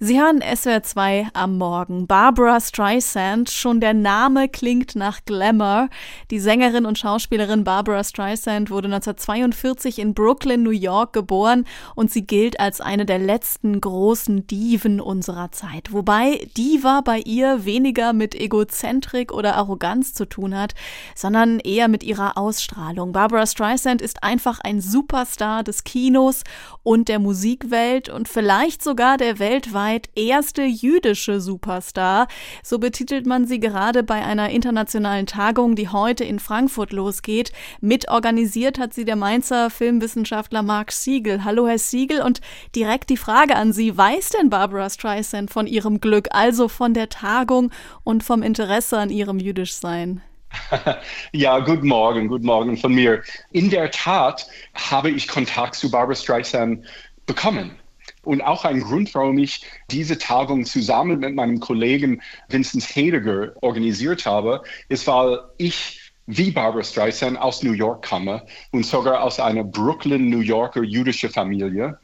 Sie hören SWR 2 am Morgen. Barbara Streisand, schon der Name klingt nach Glamour. Die Sängerin und Schauspielerin Barbara Streisand wurde 1942 in Brooklyn, New York geboren und sie gilt als eine der letzten großen Diven unserer Zeit. Wobei Diva bei ihr weniger mit Egozentrik oder Arroganz zu tun hat, sondern eher mit ihrer Ausstrahlung. Barbara Streisand ist einfach ein Superstar des Kinos und der Musikwelt und vielleicht sogar der weltweit weltweit erste jüdische Superstar. So betitelt man sie gerade bei einer internationalen Tagung, die heute in Frankfurt losgeht. Mitorganisiert hat sie der Mainzer Filmwissenschaftler Mark Siegel. Hallo, Herr Siegel. Und direkt die Frage an Sie. Weiß denn Barbara Streisand von ihrem Glück, also von der Tagung und vom Interesse an ihrem Jüdischsein? Ja, guten Morgen, guten Morgen von mir. In der Tat habe ich Kontakt zu Barbara Streisand bekommen. Und auch ein Grund, warum ich diese Tagung zusammen mit meinem Kollegen Vincent Heidegger organisiert habe, ist, weil ich wie Barbara Streisand aus New York komme und sogar aus einer Brooklyn, New Yorker jüdische Familie.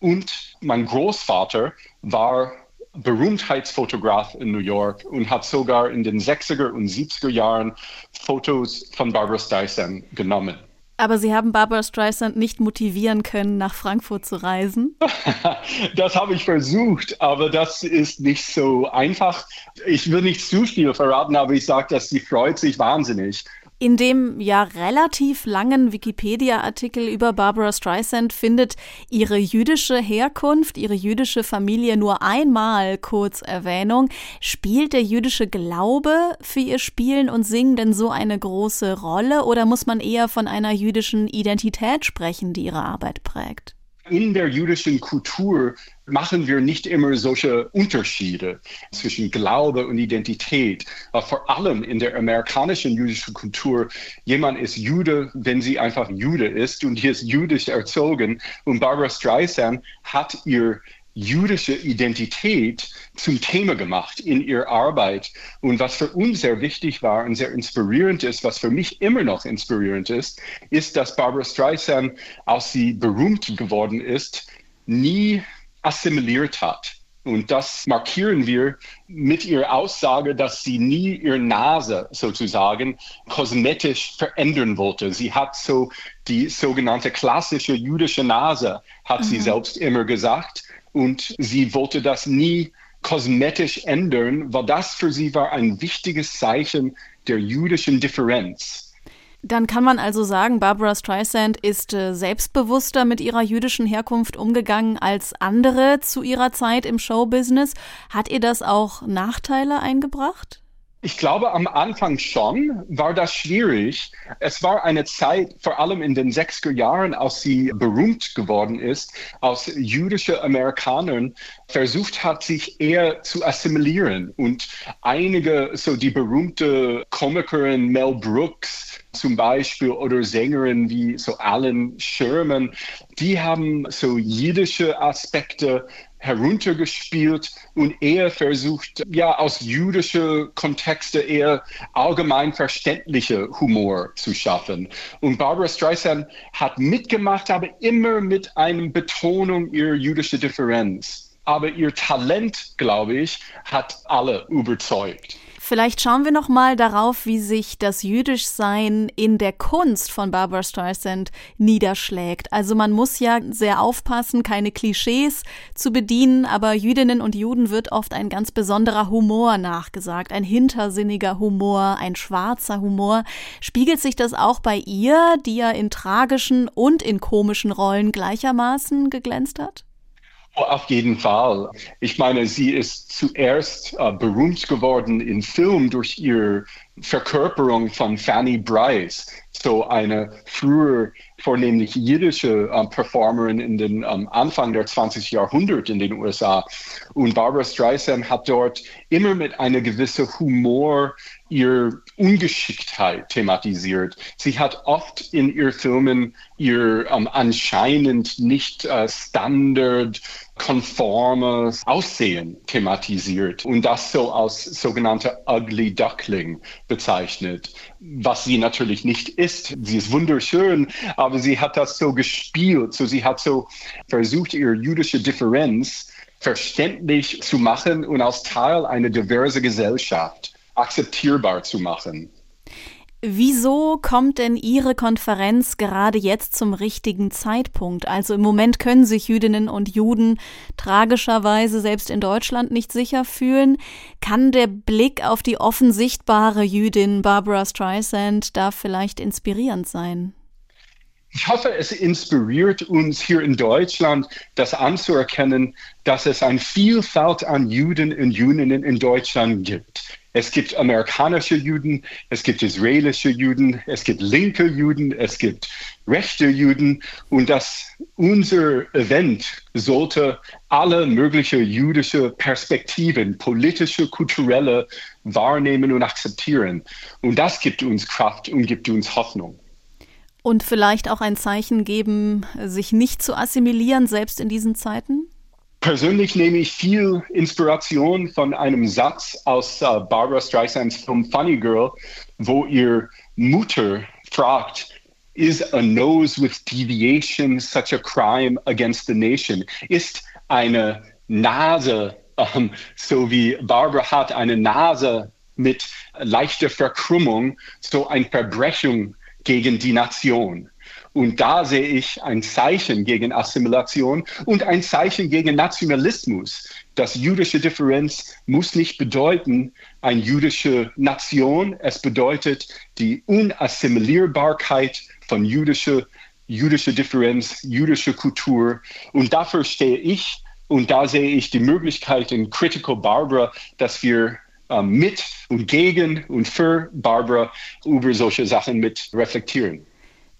Und mein Großvater war Berühmtheitsfotograf in New York und hat sogar in den 60er und 70er Jahren Fotos von Barbara Streisand genommen. Aber Sie haben Barbara Streisand nicht motivieren können, nach Frankfurt zu reisen? das habe ich versucht, aber das ist nicht so einfach. Ich will nicht zu viel verraten, aber ich sage, dass sie freut sich wahnsinnig. In dem ja relativ langen Wikipedia-Artikel über Barbara Streisand findet ihre jüdische Herkunft, ihre jüdische Familie nur einmal kurz Erwähnung. Spielt der jüdische Glaube für ihr Spielen und Singen denn so eine große Rolle oder muss man eher von einer jüdischen Identität sprechen, die ihre Arbeit prägt? In der jüdischen Kultur machen wir nicht immer solche Unterschiede zwischen Glaube und Identität. Vor allem in der amerikanischen jüdischen Kultur, jemand ist Jude, wenn sie einfach Jude ist und die ist jüdisch erzogen. Und Barbara Streisand hat ihr jüdische Identität zum Thema gemacht in ihrer Arbeit. Und was für uns sehr wichtig war und sehr inspirierend ist, was für mich immer noch inspirierend ist, ist, dass Barbara Streisand, als sie berühmt geworden ist, nie assimiliert hat. Und das markieren wir mit ihrer Aussage, dass sie nie ihre Nase sozusagen kosmetisch verändern wollte. Sie hat so die sogenannte klassische jüdische Nase, hat mhm. sie selbst immer gesagt. Und sie wollte das nie kosmetisch ändern, weil das für sie war ein wichtiges Zeichen der jüdischen Differenz. Dann kann man also sagen, Barbara Streisand ist äh, selbstbewusster mit ihrer jüdischen Herkunft umgegangen als andere zu ihrer Zeit im Showbusiness. Hat ihr das auch Nachteile eingebracht? Ich glaube, am Anfang schon war das schwierig. Es war eine Zeit, vor allem in den 60er Jahren, als sie berühmt geworden ist, als jüdische Amerikanerin versucht hat, sich eher zu assimilieren. Und einige, so die berühmte Komikerin Mel Brooks zum Beispiel oder Sängerin wie so Alan Sherman, die haben so jüdische Aspekte heruntergespielt und eher versucht, ja, aus jüdischer Kontexte eher allgemein verständliche Humor zu schaffen. Und Barbara Streisand hat mitgemacht, aber immer mit einer Betonung ihrer jüdischen Differenz. Aber ihr Talent, glaube ich, hat alle überzeugt. Vielleicht schauen wir noch mal darauf, wie sich das Jüdischsein in der Kunst von Barbara Streisand niederschlägt. Also man muss ja sehr aufpassen, keine Klischees zu bedienen, aber Jüdinnen und Juden wird oft ein ganz besonderer Humor nachgesagt, ein hintersinniger Humor, ein schwarzer Humor. Spiegelt sich das auch bei ihr, die ja in tragischen und in komischen Rollen gleichermaßen geglänzt hat? Auf jeden Fall. Ich meine, sie ist zuerst äh, berühmt geworden in Film durch ihre Verkörperung von Fanny Bryce, so eine früher vornehmlich jiddische äh, Performerin in den ähm, Anfang der 20. Jahrhundert in den USA. Und Barbara Streisand hat dort immer mit einer gewissen Humor ihre Ungeschicktheit thematisiert. Sie hat oft in ihren Filmen ihr ähm, anscheinend nicht äh, standard konformes Aussehen thematisiert und das so als sogenannte Ugly Duckling bezeichnet, was sie natürlich nicht ist. Sie ist wunderschön, aber sie hat das so gespielt. So sie hat so versucht, ihre jüdische Differenz verständlich zu machen und als Teil einer diversen Gesellschaft akzeptierbar zu machen. Wieso kommt denn Ihre Konferenz gerade jetzt zum richtigen Zeitpunkt? Also im Moment können sich Jüdinnen und Juden tragischerweise selbst in Deutschland nicht sicher fühlen. Kann der Blick auf die offen sichtbare Jüdin Barbara Streisand da vielleicht inspirierend sein? Ich hoffe, es inspiriert uns hier in Deutschland, das anzuerkennen, dass es eine Vielfalt an Juden und Jüdinnen in Deutschland gibt. Es gibt amerikanische Juden, es gibt israelische Juden, es gibt linke Juden, es gibt rechte Juden und dass unser Event sollte alle möglichen jüdische Perspektiven, politische, kulturelle wahrnehmen und akzeptieren. Und das gibt uns Kraft und gibt uns Hoffnung. Und vielleicht auch ein Zeichen geben, sich nicht zu assimilieren, selbst in diesen Zeiten? Persönlich nehme ich viel Inspiration von einem Satz aus uh, Barbara Streisands Film Funny Girl, wo ihr Mutter fragt, Is a nose with deviation such a crime against the nation? Ist eine Nase, um, so wie Barbara hat, eine Nase mit leichter Verkrümmung, so ein Verbrechen gegen die Nation? Und da sehe ich ein Zeichen gegen Assimilation und ein Zeichen gegen Nationalismus. Das jüdische Differenz muss nicht bedeuten eine jüdische Nation. Es bedeutet die Unassimilierbarkeit von jüdischer jüdische Differenz, jüdischer Kultur. Und dafür stehe ich und da sehe ich die Möglichkeit in Critical Barbara, dass wir äh, mit und gegen und für Barbara über solche Sachen mit reflektieren.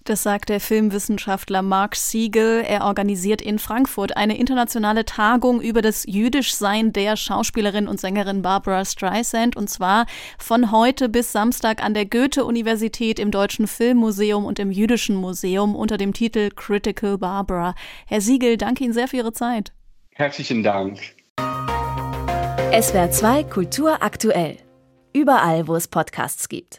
Das sagt der Filmwissenschaftler Mark Siegel. Er organisiert in Frankfurt eine internationale Tagung über das Jüdischsein der Schauspielerin und Sängerin Barbara Streisand und zwar von heute bis Samstag an der Goethe-Universität im Deutschen Filmmuseum und im Jüdischen Museum unter dem Titel Critical Barbara. Herr Siegel, danke Ihnen sehr für Ihre Zeit. Herzlichen Dank. SWR 2 Kultur aktuell. Überall, wo es Podcasts gibt.